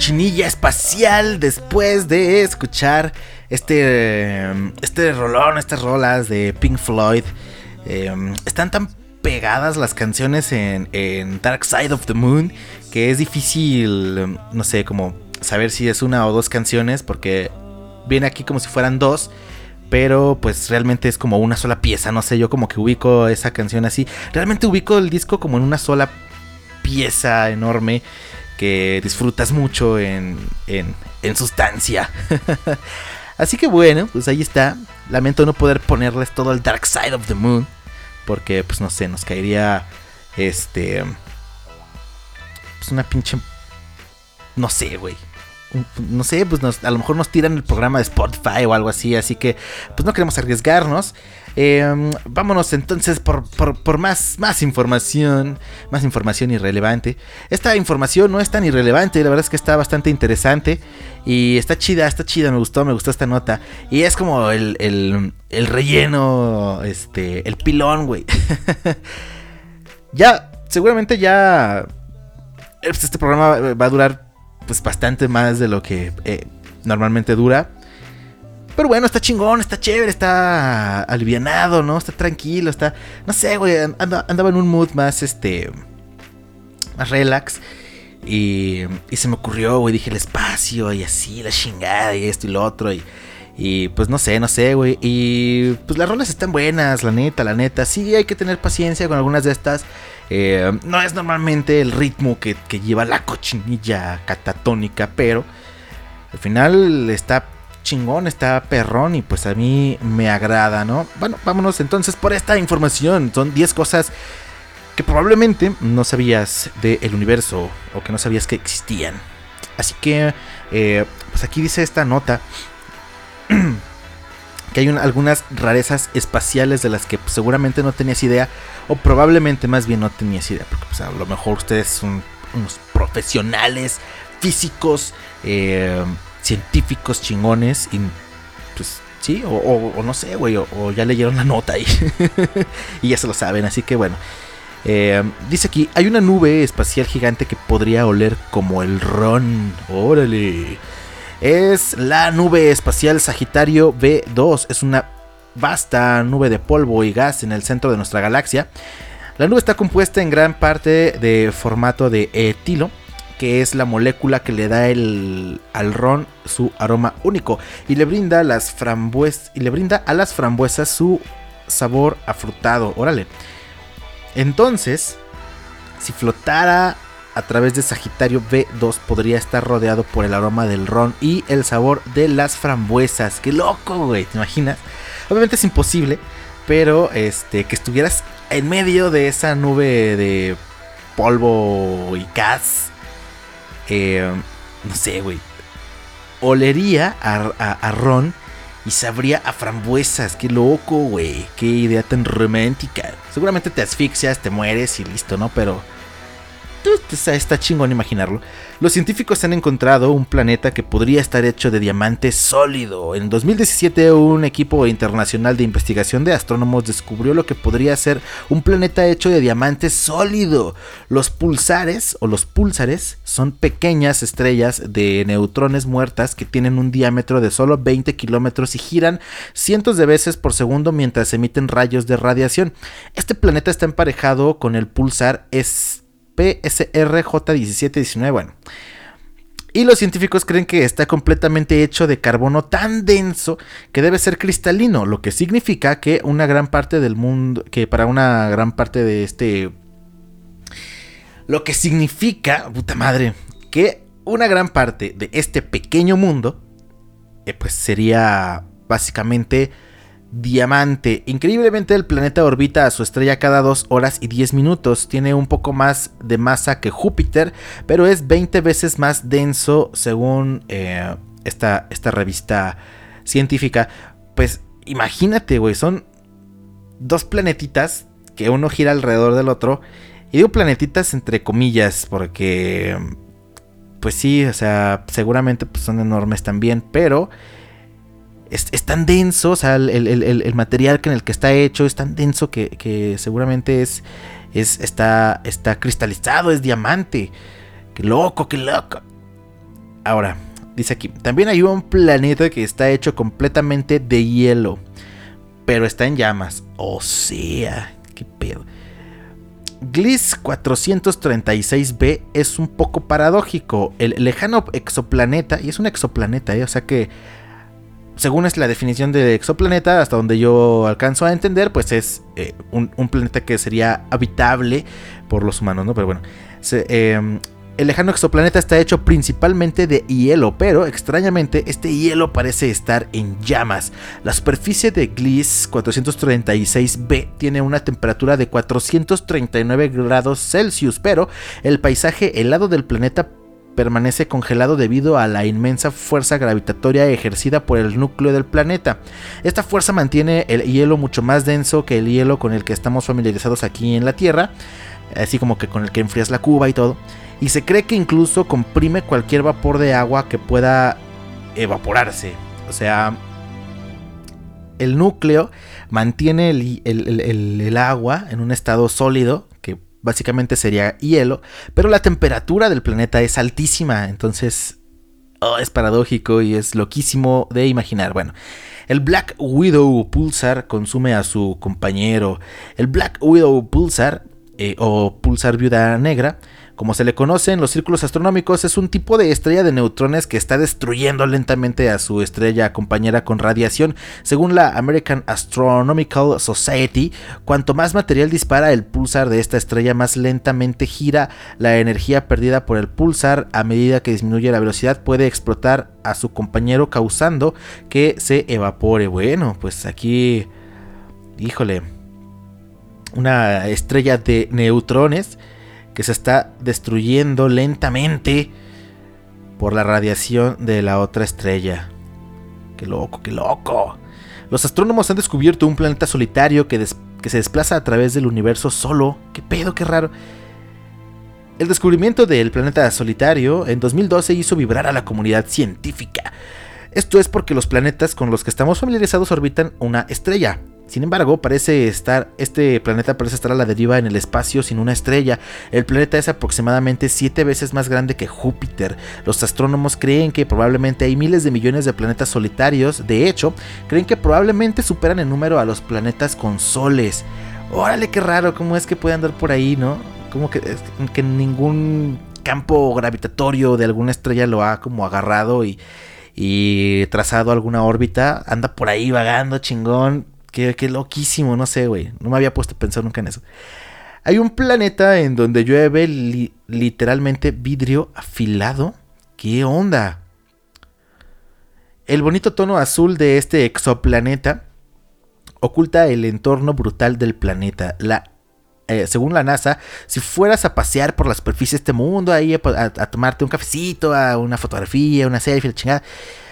Cochinilla espacial después de escuchar este, este rolón, estas rolas de Pink Floyd. Eh, están tan pegadas las canciones en, en Dark Side of the Moon que es difícil, no sé, como saber si es una o dos canciones porque viene aquí como si fueran dos. Pero pues realmente es como una sola pieza, no sé, yo como que ubico esa canción así. Realmente ubico el disco como en una sola pieza enorme que disfrutas mucho en, en, en sustancia. Así que bueno, pues ahí está. Lamento no poder ponerles todo el Dark Side of the Moon. Porque, pues no sé, nos caería. Este. Pues una pinche. No sé, güey. No sé, pues a lo mejor nos tiran el programa de Spotify o algo así. Así que, pues no queremos arriesgarnos. Eh, vámonos entonces por, por- por más, más información. Más información irrelevante. Esta información no es tan irrelevante. La verdad es que está bastante interesante. Y está chida, está chida. Me gustó, me gustó esta nota. Y es como el, el, el relleno. Este. El pilón, güey. ya, seguramente ya. pues, Este programa va a durar pues bastante más de lo que eh, normalmente dura. Pero bueno, está chingón, está chévere, está alivianado, ¿no? Está tranquilo, está... No sé, güey, anda- andaba en un mood más, este... Más relax. Y, y se me ocurrió, güey, dije el espacio y así, la chingada y esto y lo otro. Y, y pues no sé, no sé, güey. Y pues las rolas están buenas, la neta, la neta. Sí, hay que tener paciencia con algunas de estas. Eh, no es normalmente el ritmo que, que lleva la cochinilla catatónica, pero al final está chingón, está perrón y pues a mí me agrada, ¿no? Bueno, vámonos entonces por esta información. Son 10 cosas que probablemente no sabías del universo o que no sabías que existían. Así que, eh, pues aquí dice esta nota que hay un- algunas rarezas espaciales de las que seguramente no tenías idea o probablemente más bien no tenías idea, porque pues, a lo mejor ustedes son unos profesionales físicos, eh, científicos chingones y pues sí, o, no sé, güey, o, o ya leyeron la nota ahí y ya se lo saben, así que bueno. Eh, dice aquí, hay una nube espacial gigante que podría oler como el ron. Órale. Es la nube espacial Sagitario B2. Es una vasta nube de polvo y gas en el centro de nuestra galaxia. La nube está compuesta en gran parte de formato de etilo, que es la molécula que le da el, al ron su aroma único y le brinda las y le brinda a las frambuesas su sabor afrutado. Órale. Entonces, si flotara a través de Sagitario B2 podría estar rodeado por el aroma del ron y el sabor de las frambuesas. ¡Qué loco, güey! ¿Te imaginas? Obviamente es imposible, pero este, que estuvieras en medio de esa nube de polvo y gas. Eh, no sé, güey. Olería a, ron y sabría a frambuesas. Qué loco, güey. Qué idea tan romántica. Seguramente te asfixias, te mueres y listo, ¿no? Pero está chingón imaginarlo. Los científicos han encontrado un planeta que podría estar hecho de diamante sólido. En 2017 un equipo internacional de investigación de astrónomos descubrió lo que podría ser un planeta hecho de diamante sólido. Los pulsares o los pulsares son pequeñas estrellas de neutrones muertas que tienen un diámetro de solo 20 kilómetros y giran cientos de veces por segundo mientras emiten rayos de radiación. Este planeta está emparejado con el pulsar S PSRJ1719. Bueno. Y los científicos creen que está completamente hecho de carbono tan denso que debe ser cristalino, lo que significa que una gran parte del mundo, que para una gran parte de este... Lo que significa, puta madre, que una gran parte de este pequeño mundo, eh, pues sería básicamente diamante. Increíblemente el planeta orbita a su estrella cada 2 horas y 10 minutos. Tiene un poco más de masa que Júpiter, pero es 20 veces más denso según eh, esta, esta revista científica. Pues imagínate, güey, son dos planetitas que uno gira alrededor del otro. Y digo planetitas entre comillas, porque... Pues sí, o sea, seguramente pues, son enormes también, pero es, tan denso, o sea, el, material en el que está hecho es tan denso que, seguramente es, es, está, está cristalizado, es diamante. Qué loco, qué loco. Ahora, dice aquí, también hay un planeta que está hecho completamente de hielo, pero está en llamas. O sea, qué pedo. Gliss 436b es un poco paradójico. El lejano exoplaneta, y es un exoplaneta, ¿eh? o sea que según es la definición de exoplaneta, hasta donde yo alcanzo a entender, pues es eh, un, planeta que sería habitable por los humanos, ¿no? Pero bueno, em, el lejano exoplaneta está hecho principalmente de hielo, pero extrañamente este hielo parece estar en llamas. La superficie de Gliss 436b tiene una temperatura de 439 grados Celsius, pero el paisaje helado del planeta permanece congelado debido a la inmensa fuerza gravitatoria ejercida por el núcleo del planeta. Esta fuerza mantiene el hielo mucho más denso que el hielo con el que estamos familiarizados aquí en la Tierra, así como que con el que enfrías la cuba y todo, y se cree que incluso comprime cualquier vapor de agua que pueda evaporarse. O sea, el núcleo mantiene el, agua en un estado sólido básicamente sería hielo, pero la temperatura del planeta es altísima, entonces oh, es paradójico y es loquísimo de imaginar. Bueno, el Black Widow Pulsar consume a su compañero. El Black Widow Pulsar eh, o Pulsar Viuda Negra como se le conoce en los círculos astronómicos, es un tipo de estrella de neutrones que está destruyendo lentamente a su estrella compañera con radiación. Según la American Astronomical Society, cuanto más material dispara el pulsar de esta estrella, más lentamente gira la energía perdida por el pulsar. A medida que disminuye la velocidad, puede explotar a su compañero, causando que se evapore. Bueno, pues aquí, híjole, una estrella de neutrones que se está destruyendo lentamente por la radiación de la otra estrella. ¡Qué loco, qué loco! Los astrónomos han descubierto un planeta solitario que, que se desplaza a través del universo solo. ¡Qué pedo, qué raro! El descubrimiento del planeta solitario en 2012 hizo vibrar a la comunidad científica. Esto es porque los planetas con los que estamos familiarizados orbitan una estrella, sin embargo, parece estar, este planeta parece estar a la deriva en el espacio sin una estrella. El planeta es aproximadamente 7 veces más grande que Júpiter. Los astrónomos creen que probablemente hay miles de millones de planetas solitarios. De hecho, creen que probablemente superan en número a los planetas con soles. Órale, qué raro, cómo es que puede andar por ahí, ¿no? Como que, que ningún campo gravitatorio de alguna estrella lo ha como agarrado y, y trazado alguna órbita. Anda por ahí vagando, chingón Qué, loquísimo, no sé, güey. No me había puesto a pensar nunca en eso. Hay un planeta en donde llueve li- literalmente vidrio afilado. ¿Qué onda? El bonito tono azul de este exoplaneta oculta el entorno brutal del planeta. La, eh, según la NASA, si fueras a pasear por la superficie de este mundo, ahí a tomarte un cafecito, a una fotografía, una selfie, la chingada,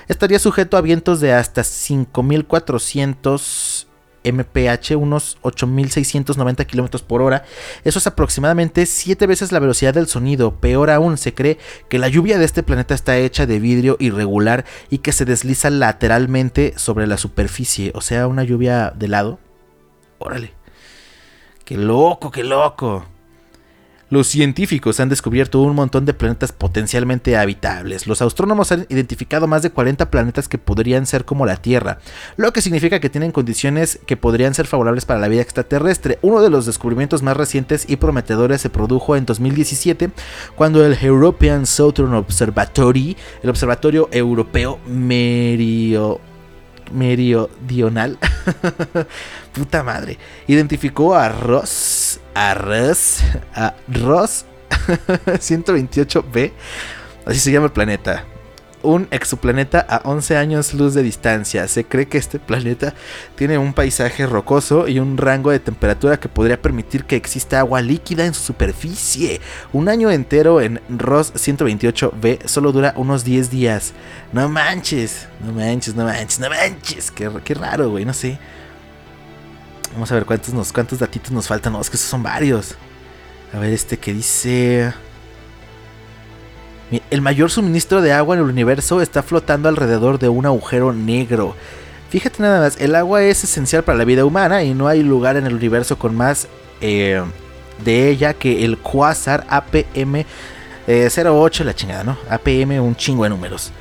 estaría sujeto a vientos de hasta 5400 mph, unos 8690 kilómetros por hora. Eso es aproximadamente 7 veces la velocidad del sonido. Peor aún, se cree que la lluvia de este planeta está hecha de vidrio irregular y que se desliza lateralmente sobre la superficie. O sea, una lluvia de lado. Órale. Qué loco, qué loco. Los científicos han descubierto un montón de planetas potencialmente habitables. Los astrónomos han identificado más de 40 planetas que podrían ser como la Tierra, lo que significa que tienen condiciones que podrían ser favorables para la vida extraterrestre. Uno de los descubrimientos más recientes y prometedores se produjo en 2017 cuando el European Southern Observatory, el Observatorio Europeo meridional. Puta madre. Identificó a Ross. A Ross. A Ross 128b. Así se llama el planeta. Un exoplaneta a 11 años luz de distancia. Se cree que este planeta tiene un paisaje rocoso y un rango de temperatura que podría permitir que exista agua líquida en su superficie. Un año entero en Ross 128b solo dura unos 10 días. No manches, no manches, no manches, no manches. Qué, qué raro, güey, no sé. Vamos a ver cuántos, nos, cuántos datitos nos faltan. No, es que esos son varios. A ver, este que dice... El mayor suministro de agua en el universo está flotando alrededor de un agujero negro. Fíjate nada más, el agua es esencial para la vida humana y no hay lugar en el universo con más eh, de ella que el quasar APM eh, 08, la chingada, ¿no? APM, un chingo de números.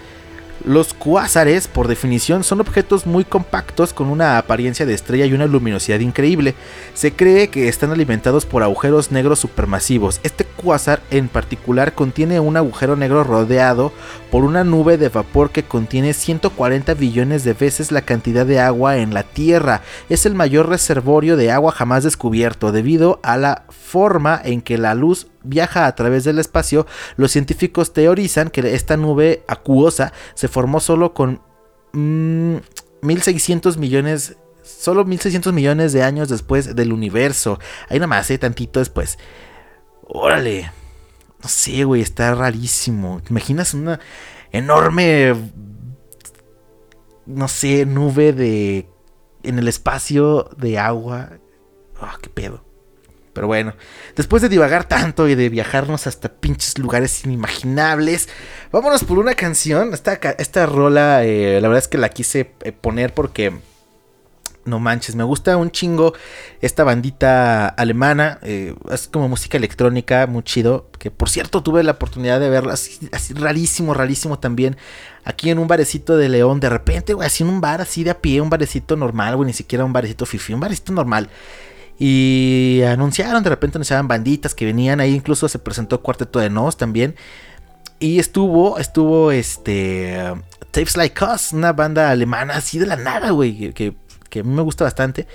Los cuásares, por definición, son objetos muy compactos con una apariencia de estrella y una luminosidad increíble. Se cree que están alimentados por agujeros negros supermasivos. Este cuásar en particular contiene un agujero negro rodeado por una nube de vapor que contiene 140 billones de veces la cantidad de agua en la Tierra. Es el mayor reservorio de agua jamás descubierto. Debido a la forma en que la luz viaja a través del espacio, los científicos teorizan que esta nube acuosa se formó solo con mm, 1600 millones solo 1600 millones de años después del universo. Ahí nada más, eh, tantito después. Órale. No sé, güey, está rarísimo. ¿Te imaginas una enorme no sé, nube de en el espacio de agua? Ah, qué pedo. Pero bueno, después de divagar tanto y de viajarnos hasta pinches lugares inimaginables, vámonos por una canción. Esta, esta rola, eh, la verdad es que la quise eh, poner porque, no manches, me gusta un chingo esta bandita alemana. eh, es como música electrónica, muy chido. Que por cierto tuve la oportunidad de verla así, así rarísimo, rarísimo también. Aquí en un barecito de León, de repente, güey, así en un bar así de a pie, un barecito normal, güey, ni siquiera un barecito fifi, un barecito normal. Y anunciaron, de repente anunciaban banditas que venían, ahí incluso se presentó Cuarteto de Nos también. Y estuvo, estuvo este. Tapes Like Us, una banda alemana así de la nada, güey, que, que, a mí me gusta bastante.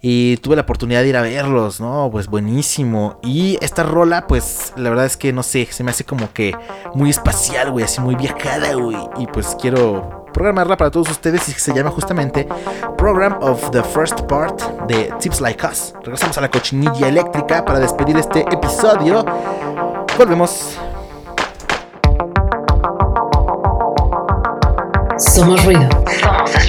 Y tuve la oportunidad de ir a verlos, ¿no? Pues buenísimo. Y esta rola, pues la verdad es que no sé, se me hace como que muy espacial, güey, así muy viajada, güey. Y pues quiero programarla para todos ustedes y se llama justamente Program of the First Part de Tips Like Us. Regresamos a la cochinilla eléctrica para despedir este episodio. Volvemos. Somos ruido. Somos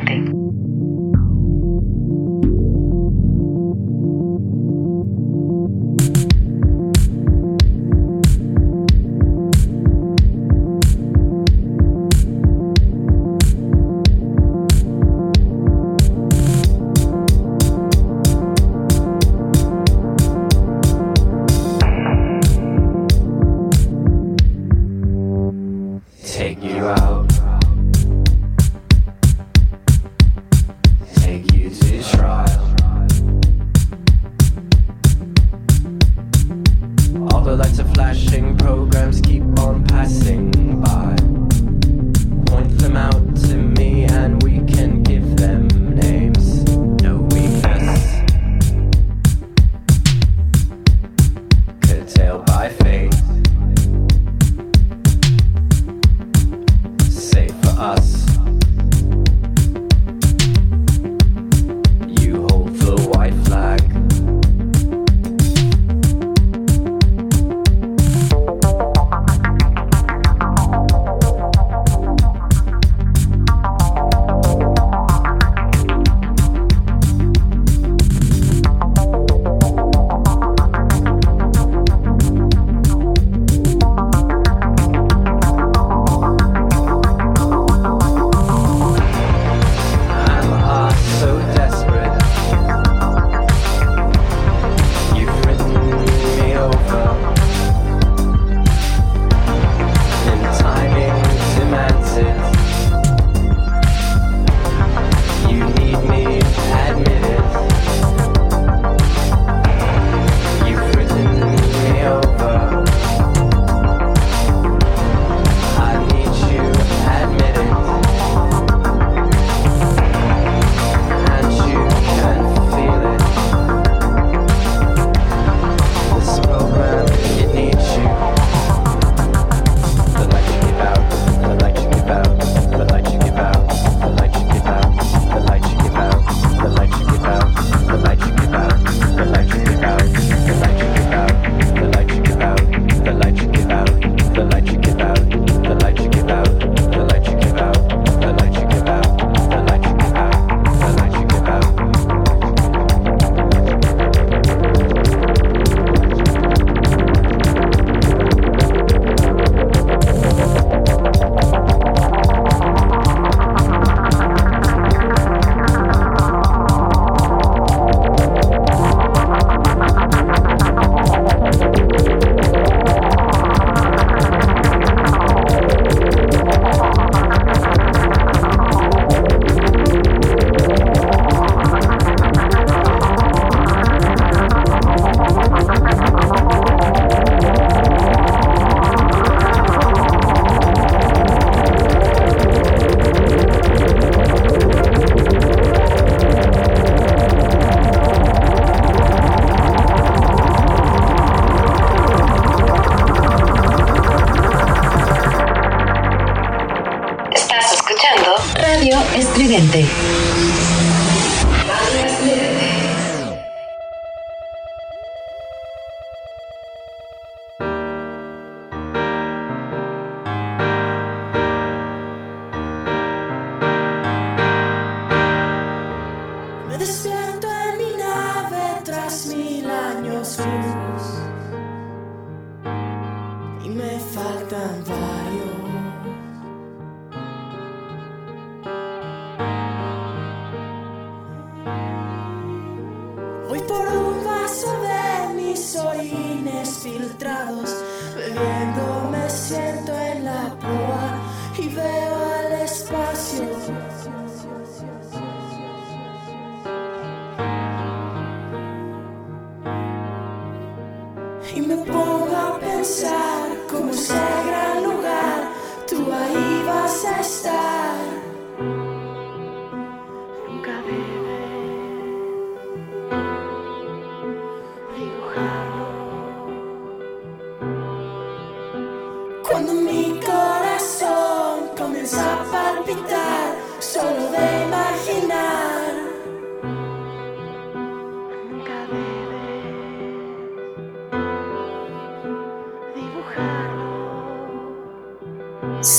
presente.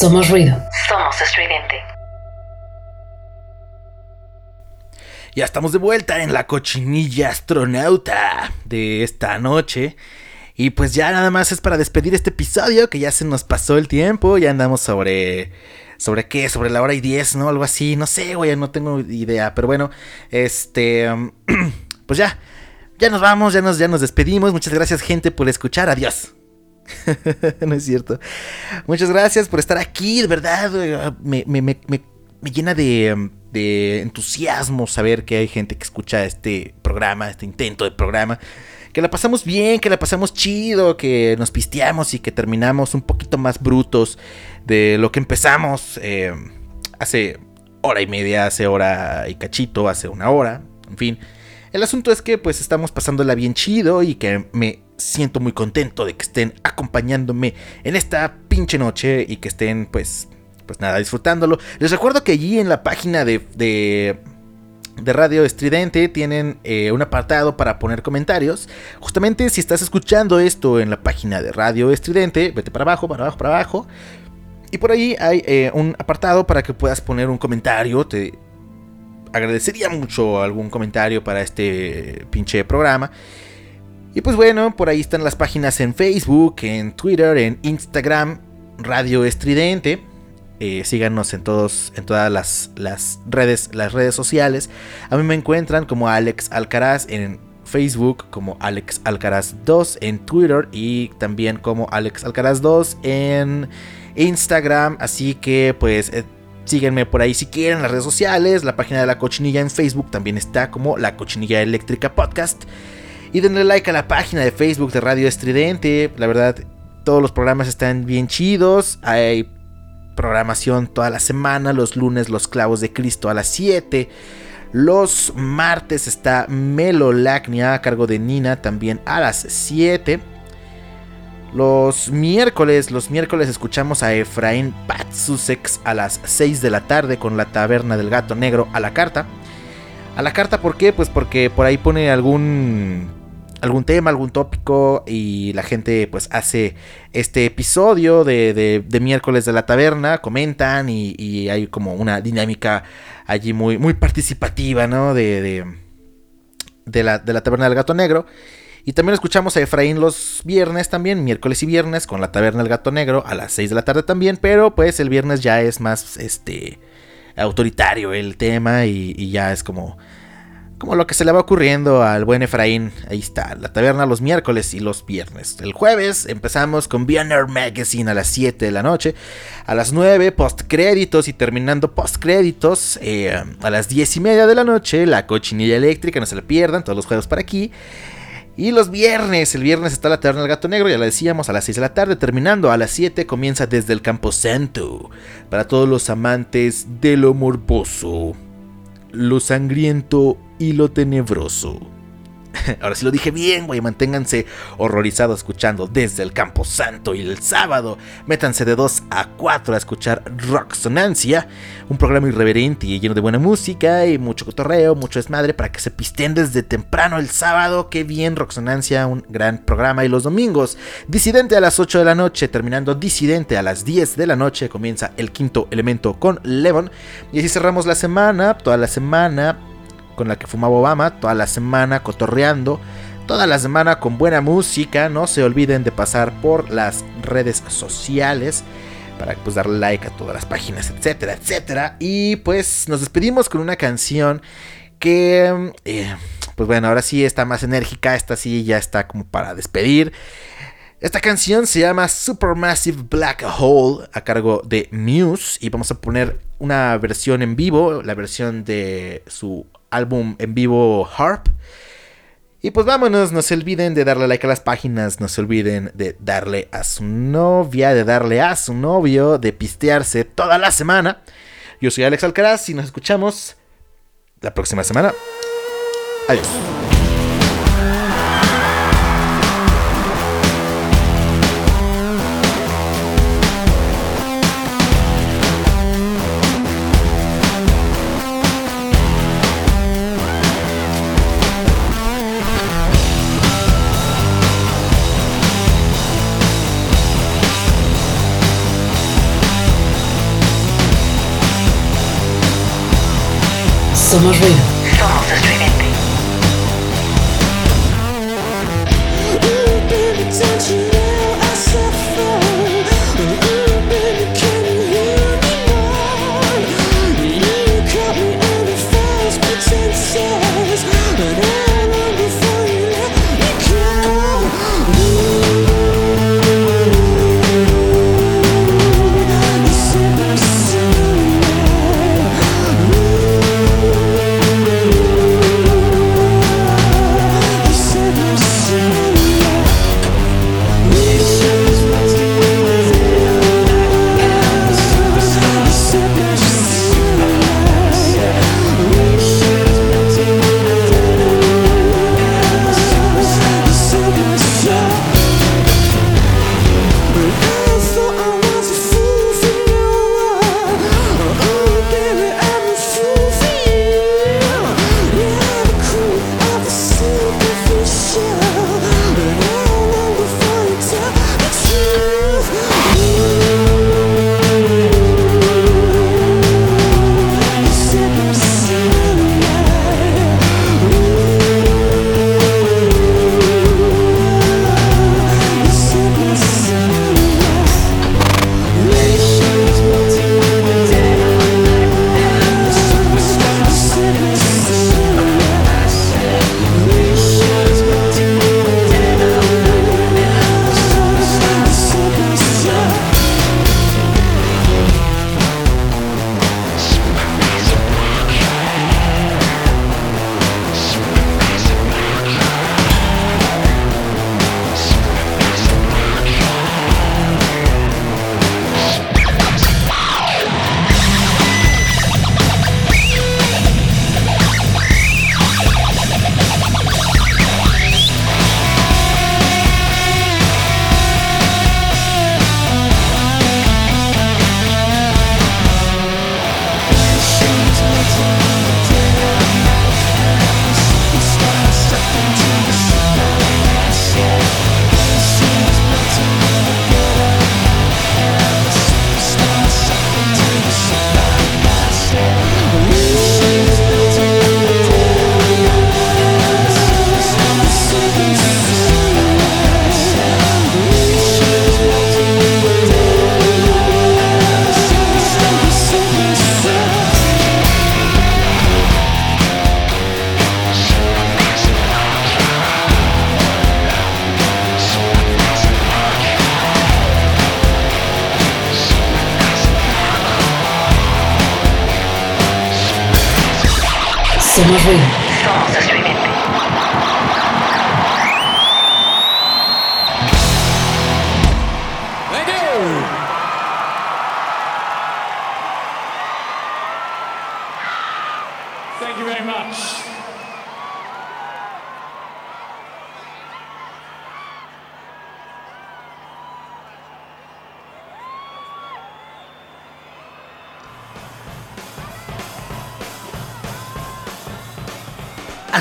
Somos ruido. Somos estridente. Ya estamos de vuelta en la cochinilla astronauta de esta noche. Y pues ya nada más es para despedir este episodio, que ya se nos pasó el tiempo, ya andamos sobre... ¿Sobre qué? Sobre la hora y diez, ¿no? Algo así, no sé, güey, no tengo idea. Pero bueno, este... Pues ya, ya nos vamos, ya nos, ya nos despedimos. Muchas gracias gente por escuchar, adiós. no es cierto. Muchas gracias por estar aquí, de verdad. Me, me, me, me llena de, de, entusiasmo saber que hay gente que escucha este programa, este intento de programa. Que la pasamos bien, que la pasamos chido, que nos pisteamos y que terminamos un poquito más brutos de lo que empezamos eh, hace hora y media, hace hora y cachito, hace una hora, en fin. El asunto es que pues estamos pasándola bien chido y que me siento muy contento de que estén acompañándome en esta pinche noche y que estén pues pues nada, disfrutándolo. Les recuerdo que allí en la página de, de, Radio Estridente tienen eh, un apartado para poner comentarios. Justamente si estás escuchando esto en la página de Radio Estridente, vete para abajo, para abajo, para abajo. Y por ahí hay eh, un apartado para que puedas poner un comentario. Te agradecería mucho algún comentario para este pinche programa. Y pues bueno, por ahí están las páginas en Facebook, en Twitter, en Instagram, Radio Estridente. Eh, síganos en todos, en todas las, redes, las redes sociales. A mí me encuentran como Alex Alcaraz en Facebook, como Alex Alcaraz 2 en Twitter y también como Alex Alcaraz 2 en Instagram. Así que pues eh, síguenme por ahí si quieren las redes sociales. La página de la cochinilla en Facebook también está como la cochinilla eléctrica podcast. Y denle like a la página de Facebook de Radio Estridente. La verdad, todos los programas están bien chidos. Hay programación toda la semana. Los lunes los clavos de Cristo a las 7. Los martes está Melolacnia a cargo de Nina también a las 7. Los miércoles, los miércoles escuchamos a Efraín Patsusex a las 6 de la tarde con la taberna del gato negro a la carta. A la carta, ¿por qué? Pues porque por ahí pone algún algún tema, algún tópico y la gente pues hace este episodio de, de, miércoles de la taberna, comentan y, hay como una dinámica allí muy, muy participativa, ¿no? De, de, la, de la taberna del gato negro. Y también escuchamos a Efraín los viernes también, miércoles y viernes, con la taberna del gato negro a las 6 de la tarde también, pero pues el viernes ya es más este autoritario el tema y, y ya es como como lo que se le va ocurriendo al buen Efraín. Ahí está, la taberna los miércoles y los viernes. El jueves empezamos con Bionner Magazine a las 7 de la noche. A las 9, post créditos y terminando post créditos. Eh, a las 10 y media de la noche, la cochinilla eléctrica, no se la pierdan, todos los jueves para aquí. Y los viernes, el viernes está la taberna del gato negro, ya la decíamos, a las 6 de la tarde, terminando a las 7 comienza desde el Campo Santo. Para todos los amantes de lo morboso, lo sangriento y lo tenebroso. Ahora sí lo dije bien, güey. Manténganse horrorizados escuchando desde el Campo Santo y el sábado. Métanse de 2 a 4 a escuchar Rocksonancia, un programa irreverente y lleno de buena música y mucho cotorreo, mucho desmadre para que se pisten desde temprano el sábado. Qué bien, Rocksonancia, un gran programa. Y los domingos, Disidente a las 8 de la noche, terminando Disidente a las 10 de la noche, comienza el quinto elemento con Levon. Y así cerramos la semana, toda la semana con la que fumaba Obama, toda la semana cotorreando, toda la semana con buena música. No se olviden de pasar por las redes sociales para pues darle like a todas las páginas, etcétera, etcétera. Y pues nos despedimos con una canción que, eh, pues bueno, ahora sí está más enérgica, esta sí ya está como para despedir. Esta canción se llama Supermassive Black Hole a cargo de Muse y vamos a poner una versión en vivo, la versión de su álbum en vivo Harp. Y pues vámonos, no se olviden de darle like a las páginas, no se olviden de darle a su novia, de darle a su novio, de pistearse toda la semana. Yo soy Alex Alcaraz y nos escuchamos la próxima semana. Adiós. Somos ruido. Somos